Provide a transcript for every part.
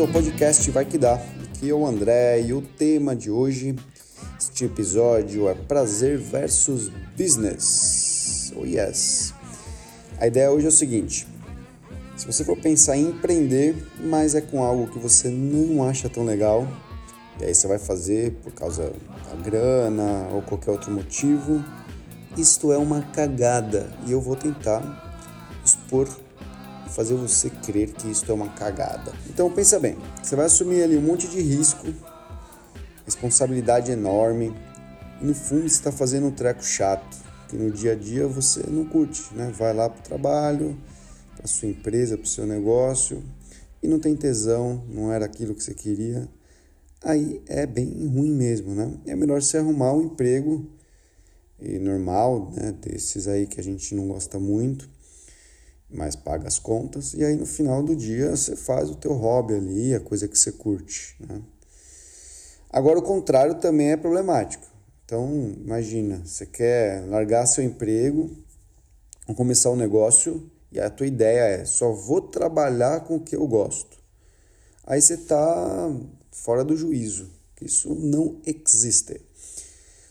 bem-vindo ao podcast Vai Que Dá. Aqui é o André e o tema de hoje, este episódio é prazer versus business. Oh yes! A ideia hoje é o seguinte: se você for pensar em empreender, mas é com algo que você não acha tão legal, e aí você vai fazer por causa da grana ou qualquer outro motivo, isto é uma cagada e eu vou tentar expor fazer você crer que isso é uma cagada. Então pensa bem, você vai assumir ali um monte de risco, responsabilidade enorme, e no fundo você está fazendo um treco chato, que no dia a dia você não curte, né? Vai lá para o trabalho, para sua empresa, para o seu negócio, e não tem tesão, não era aquilo que você queria. Aí é bem ruim mesmo, né? É melhor você arrumar um emprego normal, né? Desses aí que a gente não gosta muito mas paga as contas e aí no final do dia você faz o teu hobby ali, a coisa que você curte, né? Agora o contrário também é problemático. Então, imagina, você quer largar seu emprego, começar um negócio e a tua ideia é só vou trabalhar com o que eu gosto. Aí você está fora do juízo, que isso não existe.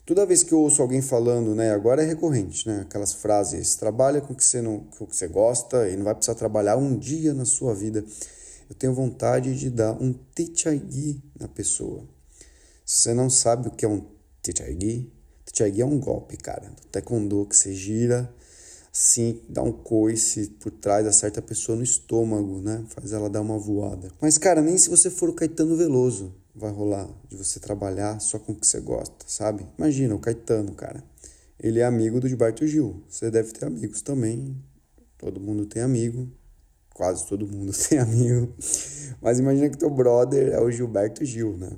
Toda vez que eu ouço alguém falando, né, agora é recorrente, né, aquelas frases, trabalha com o que você não, com o que você gosta e não vai precisar trabalhar um dia na sua vida. Eu tenho vontade de dar um tichagui na pessoa. Se você não sabe o que é um tichagui, tichagui é um golpe, cara, do taekwondo que você gira assim, dá um coice por trás, acerta a pessoa no estômago, né? Faz ela dar uma voada. Mas, cara, nem se você for o Caetano Veloso vai rolar de você trabalhar só com o que você gosta, sabe? Imagina o Caetano, cara. Ele é amigo do Gilberto Gil. Você deve ter amigos também. Todo mundo tem amigo. Quase todo mundo tem amigo. Mas imagina que teu brother é o Gilberto Gil, né?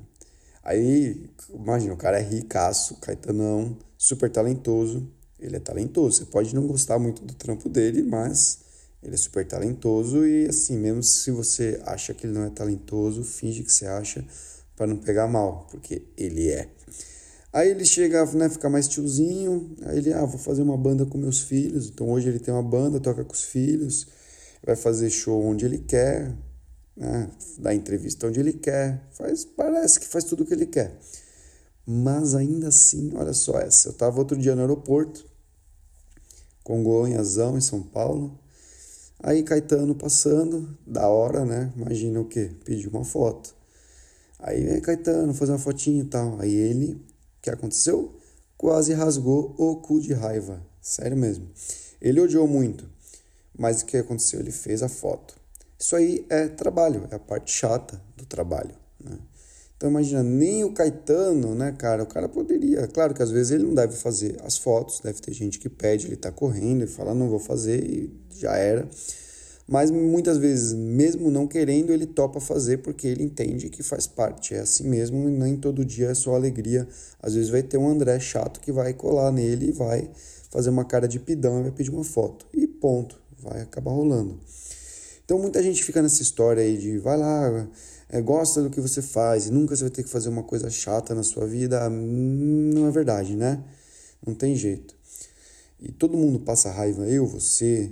Aí, imagina, o cara é ricaço, Caetanão, super talentoso. Ele é talentoso. Você pode não gostar muito do trampo dele, mas ele é super talentoso e assim, mesmo se você acha que ele não é talentoso, finge que você acha, para não pegar mal, porque ele é. Aí ele chega, né, ficar mais tiozinho, aí ele, ah, vou fazer uma banda com meus filhos. Então hoje ele tem uma banda, toca com os filhos, vai fazer show onde ele quer, né, dá entrevista onde ele quer, faz, parece que faz tudo o que ele quer. Mas ainda assim, olha só essa, eu tava outro dia no aeroporto, Congonhazão, em São Paulo, aí Caetano passando, da hora, né, imagina o quê? Pediu uma foto. Aí vem Caetano fazer uma fotinha e tal. Aí ele, o que aconteceu? Quase rasgou o cu de raiva. Sério mesmo. Ele odiou muito. Mas o que aconteceu? Ele fez a foto. Isso aí é trabalho, é a parte chata do trabalho. Né? Então imagina, nem o Caetano, né, cara? O cara poderia. Claro que às vezes ele não deve fazer as fotos, deve ter gente que pede, ele tá correndo e fala, não vou fazer e já era mas muitas vezes, mesmo não querendo, ele topa fazer porque ele entende que faz parte. É assim mesmo, e nem todo dia é só alegria. Às vezes vai ter um André chato que vai colar nele e vai fazer uma cara de pidão e vai pedir uma foto. E ponto, vai acabar rolando. Então muita gente fica nessa história aí de vai lá, é, gosta do que você faz e nunca você vai ter que fazer uma coisa chata na sua vida. Não é verdade, né? Não tem jeito. E todo mundo passa raiva, eu, você,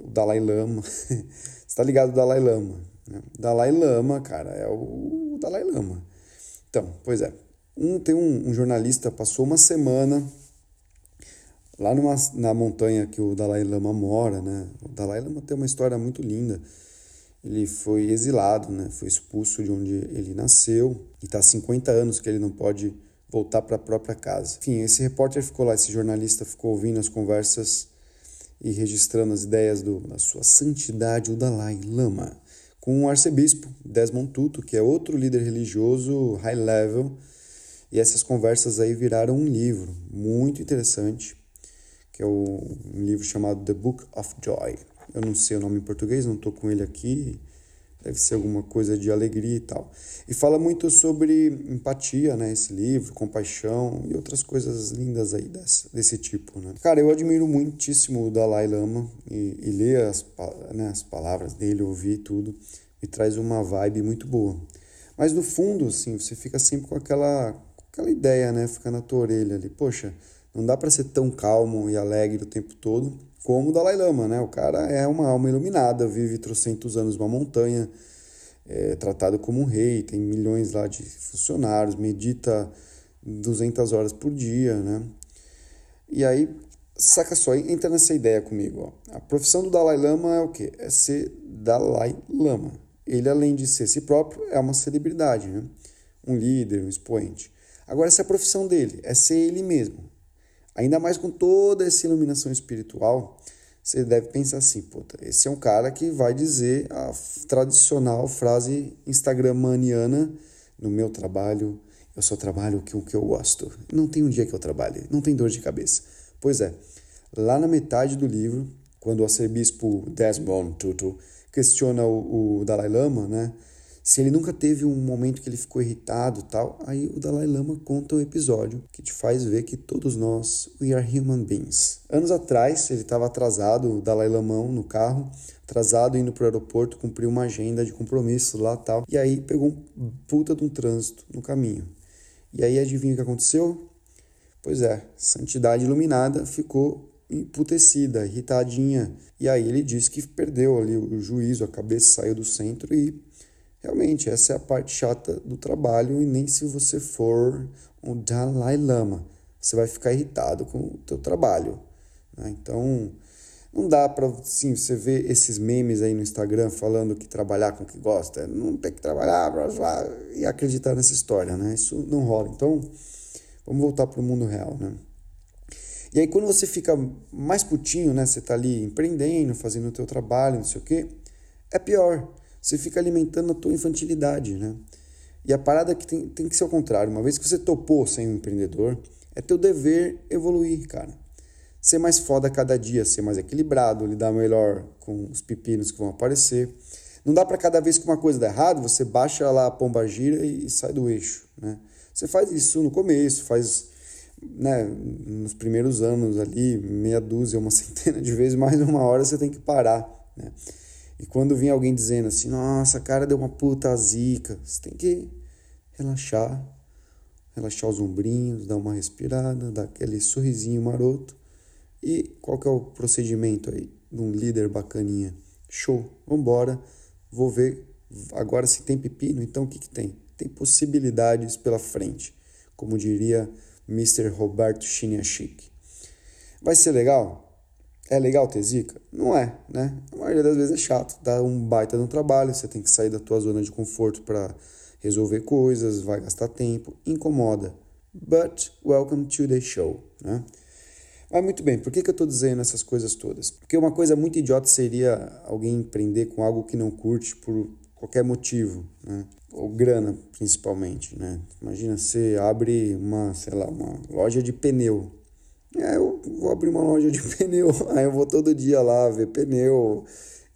o Dalai Lama. Você tá ligado o Dalai Lama? Né? Dalai Lama, cara, é o Dalai Lama. Então, pois é. Um, tem um, um jornalista, passou uma semana lá numa, na montanha que o Dalai Lama mora, né? O Dalai Lama tem uma história muito linda. Ele foi exilado, né? Foi expulso de onde ele nasceu e está há 50 anos que ele não pode voltar para a própria casa. Enfim, esse repórter ficou lá, esse jornalista ficou ouvindo as conversas e registrando as ideias do, da sua santidade, o Dalai Lama, com o arcebispo Desmond Tutu, que é outro líder religioso high level, e essas conversas aí viraram um livro muito interessante, que é o, um livro chamado The Book of Joy. Eu não sei o nome em português, não estou com ele aqui, deve ser alguma coisa de alegria e tal. E fala muito sobre empatia, né, esse livro, compaixão e outras coisas lindas aí dessa, desse tipo, né. Cara, eu admiro muitíssimo o Dalai Lama e, e ler as, né, as palavras dele, ouvir tudo, me traz uma vibe muito boa. Mas no fundo, assim, você fica sempre com aquela, aquela ideia, né, fica na tua orelha ali, poxa, não dá para ser tão calmo e alegre o tempo todo, como o Dalai Lama, né? O cara é uma alma iluminada, vive trocentos anos numa montanha, é tratado como um rei, tem milhões lá de funcionários, medita 200 horas por dia, né? E aí, saca só, entra nessa ideia comigo, ó. A profissão do Dalai Lama é o quê? É ser Dalai Lama. Ele, além de ser si próprio, é uma celebridade, né? Um líder, um expoente. Agora, essa é a profissão dele, é ser ele mesmo. Ainda mais com toda essa iluminação espiritual, você deve pensar assim, puta, esse é um cara que vai dizer a tradicional frase instagramaniana no meu trabalho, eu só trabalho com o que eu gosto. Não tem um dia que eu trabalhe, não tem dor de cabeça. Pois é, lá na metade do livro, quando o arcebispo Desmond Tutu questiona o, o Dalai Lama, né, se ele nunca teve um momento que ele ficou irritado tal, aí o Dalai Lama conta um episódio que te faz ver que todos nós, we are human beings. Anos atrás, ele estava atrasado, o Dalai Lama no carro, atrasado indo pro aeroporto, cumpriu uma agenda de compromisso lá tal, e aí pegou um puta de um trânsito no caminho. E aí adivinha o que aconteceu? Pois é, Santidade Iluminada ficou emputecida, irritadinha. E aí ele disse que perdeu ali o juízo, a cabeça saiu do centro e Realmente, essa é a parte chata do trabalho e nem se você for um Dalai Lama, você vai ficar irritado com o teu trabalho. Né? Então, não dá para, sim, você ver esses memes aí no Instagram falando que trabalhar com o que gosta, não tem que trabalhar e acreditar nessa história, né? Isso não rola. Então, vamos voltar para o mundo real, né? E aí, quando você fica mais putinho, né? Você tá ali empreendendo, fazendo o teu trabalho, não sei o quê, é pior você fica alimentando a tua infantilidade, né? E a parada que tem, tem que ser o contrário. Uma vez que você topou ser um empreendedor, é teu dever evoluir, cara. Ser mais foda cada dia, ser mais equilibrado, lidar melhor com os pepinos que vão aparecer. Não dá para cada vez que uma coisa dá errado, você baixa lá a pomba gira e sai do eixo, né? Você faz isso no começo, faz né, nos primeiros anos ali, meia dúzia, uma centena de vezes, mais uma hora você tem que parar, né? E quando vem alguém dizendo assim, nossa, cara deu uma puta zica, você tem que relaxar, relaxar os ombrinhos, dar uma respirada, dar aquele sorrisinho maroto. E qual que é o procedimento aí de um líder bacaninha? Show, vambora, vou ver agora se tem pepino, então o que, que tem? Tem possibilidades pela frente, como diria Mr. Roberto Chiniachik. Vai ser legal? É legal ter zica? Não é, né? A maioria das vezes é chato, dá um baita no trabalho, você tem que sair da tua zona de conforto para resolver coisas, vai gastar tempo, incomoda. But welcome to the show, né? Mas muito bem, por que, que eu estou dizendo essas coisas todas? Porque uma coisa muito idiota seria alguém empreender com algo que não curte por qualquer motivo, né? Ou grana, principalmente, né? Imagina, você abre uma, sei lá, uma loja de pneu, é, eu vou abrir uma loja de pneu, aí eu vou todo dia lá ver pneu.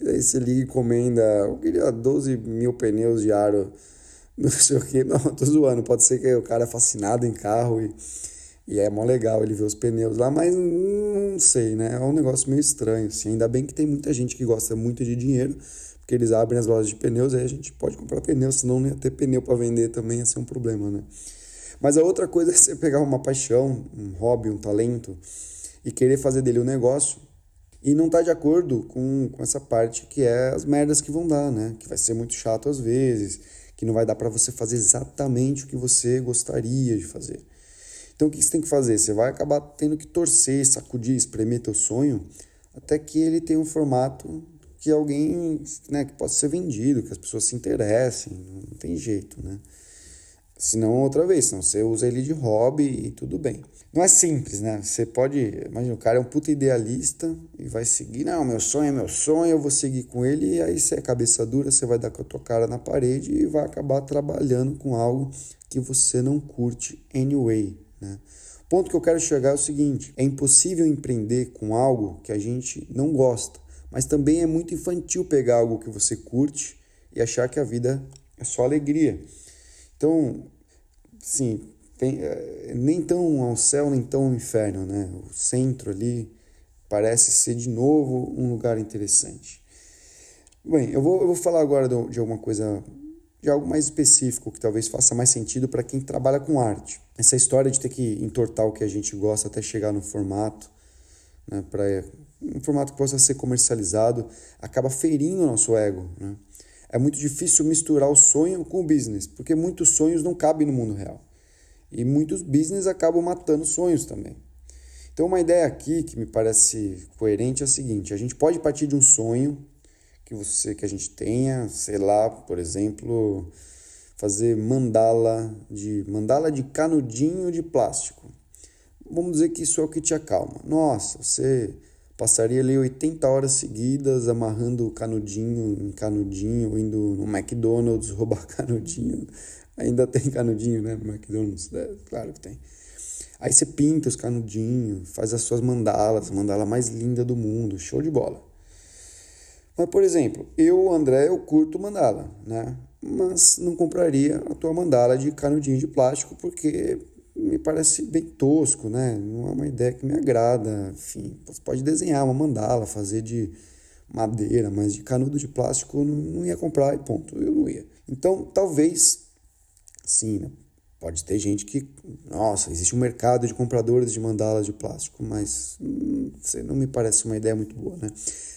Aí você liga e encomenda. Eu queria 12 mil pneus diários. Não sei o que. Não, tô zoando. Pode ser que o cara é fascinado em carro e, e é mó legal ele ver os pneus lá, mas não sei, né? É um negócio meio estranho. Assim. Ainda bem que tem muita gente que gosta muito de dinheiro, porque eles abrem as lojas de pneus, aí a gente pode comprar pneus, senão não ia ter pneu para vender também, ia ser um problema, né? Mas a outra coisa é você pegar uma paixão, um hobby, um talento e querer fazer dele um negócio e não tá de acordo com, com essa parte que é as merdas que vão dar, né? Que vai ser muito chato às vezes, que não vai dar para você fazer exatamente o que você gostaria de fazer. Então o que você tem que fazer? Você vai acabar tendo que torcer, sacudir, espremer teu sonho até que ele tenha um formato que alguém, né, que possa ser vendido, que as pessoas se interessem, não tem jeito, né? Se não, outra vez, senão você usa ele de hobby e tudo bem. Não é simples, né? Você pode. Imagina, o cara é um puta idealista e vai seguir. Não, meu sonho é meu sonho, eu vou seguir com ele. E aí você é cabeça dura, você vai dar com a tua cara na parede e vai acabar trabalhando com algo que você não curte anyway, né? O ponto que eu quero chegar é o seguinte: é impossível empreender com algo que a gente não gosta, mas também é muito infantil pegar algo que você curte e achar que a vida é só alegria. Então, sim, tem, é, nem tão ao céu, nem tão ao inferno, né? O centro ali parece ser de novo um lugar interessante. Bem, eu vou, eu vou falar agora de, de alguma coisa, de algo mais específico que talvez faça mais sentido para quem trabalha com arte. Essa história de ter que entortar o que a gente gosta até chegar no formato, né, para um formato que possa ser comercializado, acaba ferindo o nosso ego, né? É muito difícil misturar o sonho com o business, porque muitos sonhos não cabem no mundo real. E muitos business acabam matando sonhos também. Então, uma ideia aqui que me parece coerente é a seguinte: a gente pode partir de um sonho que você que a gente tenha, sei lá, por exemplo, fazer mandala de mandala de canudinho de plástico. Vamos dizer que isso é o que te acalma. Nossa, você passaria ali 80 horas seguidas amarrando canudinho em canudinho, indo no McDonald's roubar canudinho. Ainda tem canudinho, né, no McDonald's? É, claro que tem. Aí você pinta os canudinhos, faz as suas mandalas, a mandala mais linda do mundo, show de bola. Mas, por exemplo, eu, André, eu curto mandala, né? Mas não compraria a tua mandala de canudinho de plástico porque me parece bem tosco, né? Não é uma ideia que me agrada. Enfim, você pode desenhar uma mandala, fazer de madeira, mas de canudo de plástico não, não ia comprar e ponto, eu não ia. Então, talvez, sim, né? Pode ter gente que, nossa, existe um mercado de compradores de mandalas de plástico, mas hum, não me parece uma ideia muito boa, né?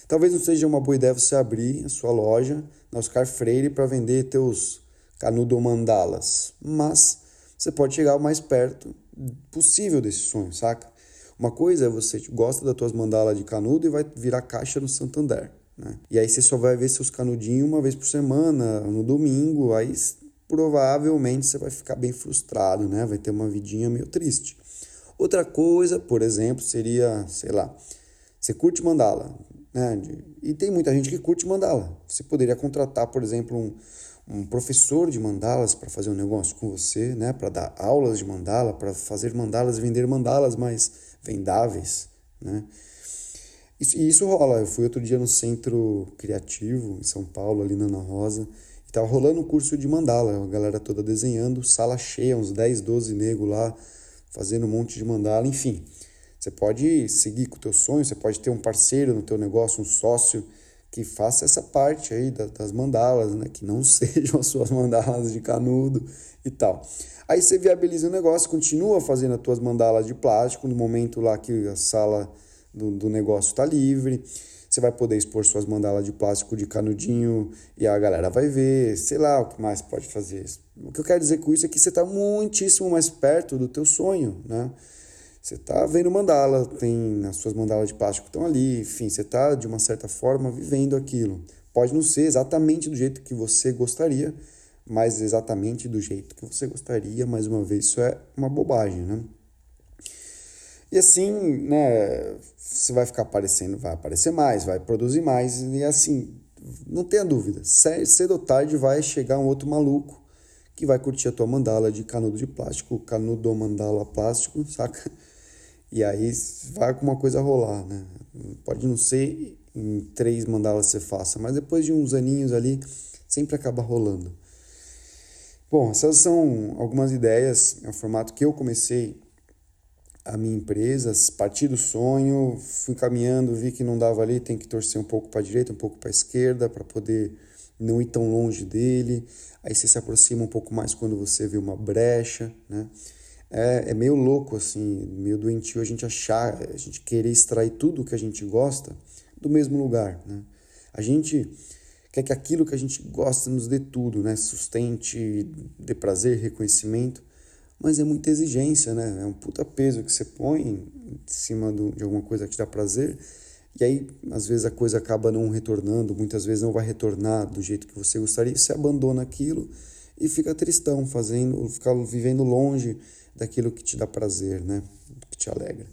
Talvez não seja uma boa ideia você abrir a sua loja na Oscar Freire para vender teus canudo mandalas, mas você pode chegar o mais perto possível desse sonho, saca? Uma coisa é você gosta das tuas mandalas de canudo e vai virar caixa no Santander, né? E aí você só vai ver seus canudinhos uma vez por semana, no domingo, aí provavelmente você vai ficar bem frustrado, né? Vai ter uma vidinha meio triste. Outra coisa, por exemplo, seria, sei lá, você curte mandala, né? E tem muita gente que curte mandala. Você poderia contratar, por exemplo, um um professor de mandalas para fazer um negócio com você, né, para dar aulas de mandala, para fazer mandalas, vender mandalas mais vendáveis, né? Isso, e isso rola. Eu fui outro dia no Centro Criativo, em São Paulo, ali na Ana Rosa, e tava rolando um curso de mandala, a galera toda desenhando, sala cheia, uns 10, 12 negros lá, fazendo um monte de mandala, enfim. Você pode seguir com o teu sonho, você pode ter um parceiro no teu negócio, um sócio, que faça essa parte aí das mandalas, né? Que não sejam as suas mandalas de canudo e tal. Aí você viabiliza o negócio, continua fazendo as tuas mandalas de plástico no momento lá que a sala do, do negócio está livre. Você vai poder expor suas mandalas de plástico de canudinho e a galera vai ver, sei lá o que mais pode fazer. O que eu quero dizer com isso é que você está muitíssimo mais perto do teu sonho, né? Você está vendo mandala, tem as suas mandalas de plástico estão ali, enfim, você está de uma certa forma vivendo aquilo. Pode não ser exatamente do jeito que você gostaria, mas exatamente do jeito que você gostaria, mais uma vez, isso é uma bobagem, né? E assim, né, você vai ficar aparecendo, vai aparecer mais, vai produzir mais, e assim, não tenha dúvida, cedo ou tarde vai chegar um outro maluco que vai curtir a tua mandala de canudo de plástico, canudo mandala plástico, saca? E aí vai alguma coisa rolar, né? Pode não ser em três mandalas você faça, mas depois de uns aninhos ali, sempre acaba rolando. Bom, essas são algumas ideias, é o formato que eu comecei a minha empresa, parti do sonho, fui caminhando, vi que não dava ali, tem que torcer um pouco para a direita, um pouco para a esquerda, para poder não ir tão longe dele. Aí você se aproxima um pouco mais quando você vê uma brecha, né? É, é meio louco, assim, meio doentio a gente achar, a gente querer extrair tudo que a gente gosta do mesmo lugar, né? A gente quer que aquilo que a gente gosta nos dê tudo, né? Sustente, dê prazer, reconhecimento, mas é muita exigência, né? É um puta peso que você põe em cima do, de alguma coisa que te dá prazer, e aí às vezes a coisa acaba não retornando, muitas vezes não vai retornar do jeito que você gostaria, você abandona aquilo e fica tristão, fazendo, fica vivendo longe daquilo que te dá prazer, né? Que te alegra.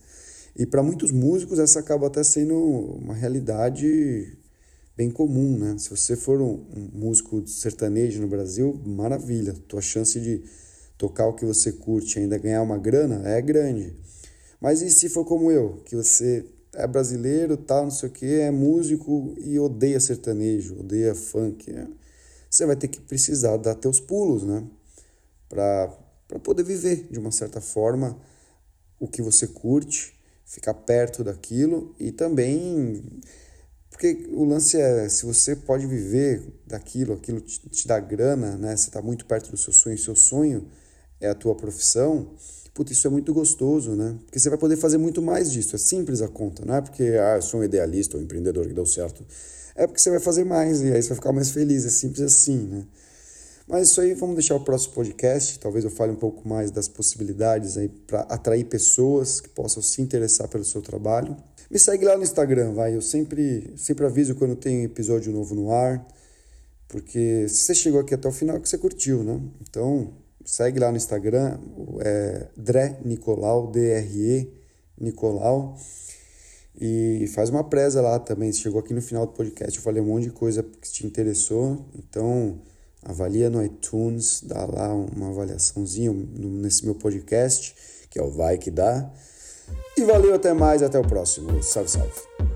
E para muitos músicos essa acaba até sendo uma realidade bem comum, né? Se você for um, músico sertanejo no Brasil, maravilha, tua chance de tocar o que você curte e ainda ganhar uma grana é grande. Mas e se for como eu, que você é brasileiro, tal, não sei o que, é músico e odeia sertanejo, odeia funk, né? Você vai ter que precisar dar teus pulos, né? Para poder viver de uma certa forma o que você curte, ficar perto daquilo e também porque o lance é se você pode viver daquilo, aquilo te, te dá grana, né? Você está muito perto do seu sonho, seu sonho é a tua profissão. Putz, isso é muito gostoso, né? Porque você vai poder fazer muito mais disso. É simples a conta, não é porque ah, eu sou um idealista ou um empreendedor que deu certo. É porque você vai fazer mais e aí você vai ficar mais feliz. É simples assim, né? Mas isso aí vamos deixar o próximo podcast. Talvez eu fale um pouco mais das possibilidades aí para atrair pessoas que possam se interessar pelo seu trabalho. Me segue lá no Instagram, vai. Eu sempre, sempre aviso quando tem episódio novo no ar. Porque se você chegou aqui até o final é que você curtiu, né? Então, segue lá no Instagram, é Dre Nicolau, D-R-E Nicolau. E faz uma presa lá também. Se chegou aqui no final do podcast, eu falei um monte de coisa que te interessou. Então, avalia no iTunes, dá lá uma avaliaçãozinha nesse meu podcast, que é o Vai Que Dá. E valeu, até mais, até o próximo. Salve, salve.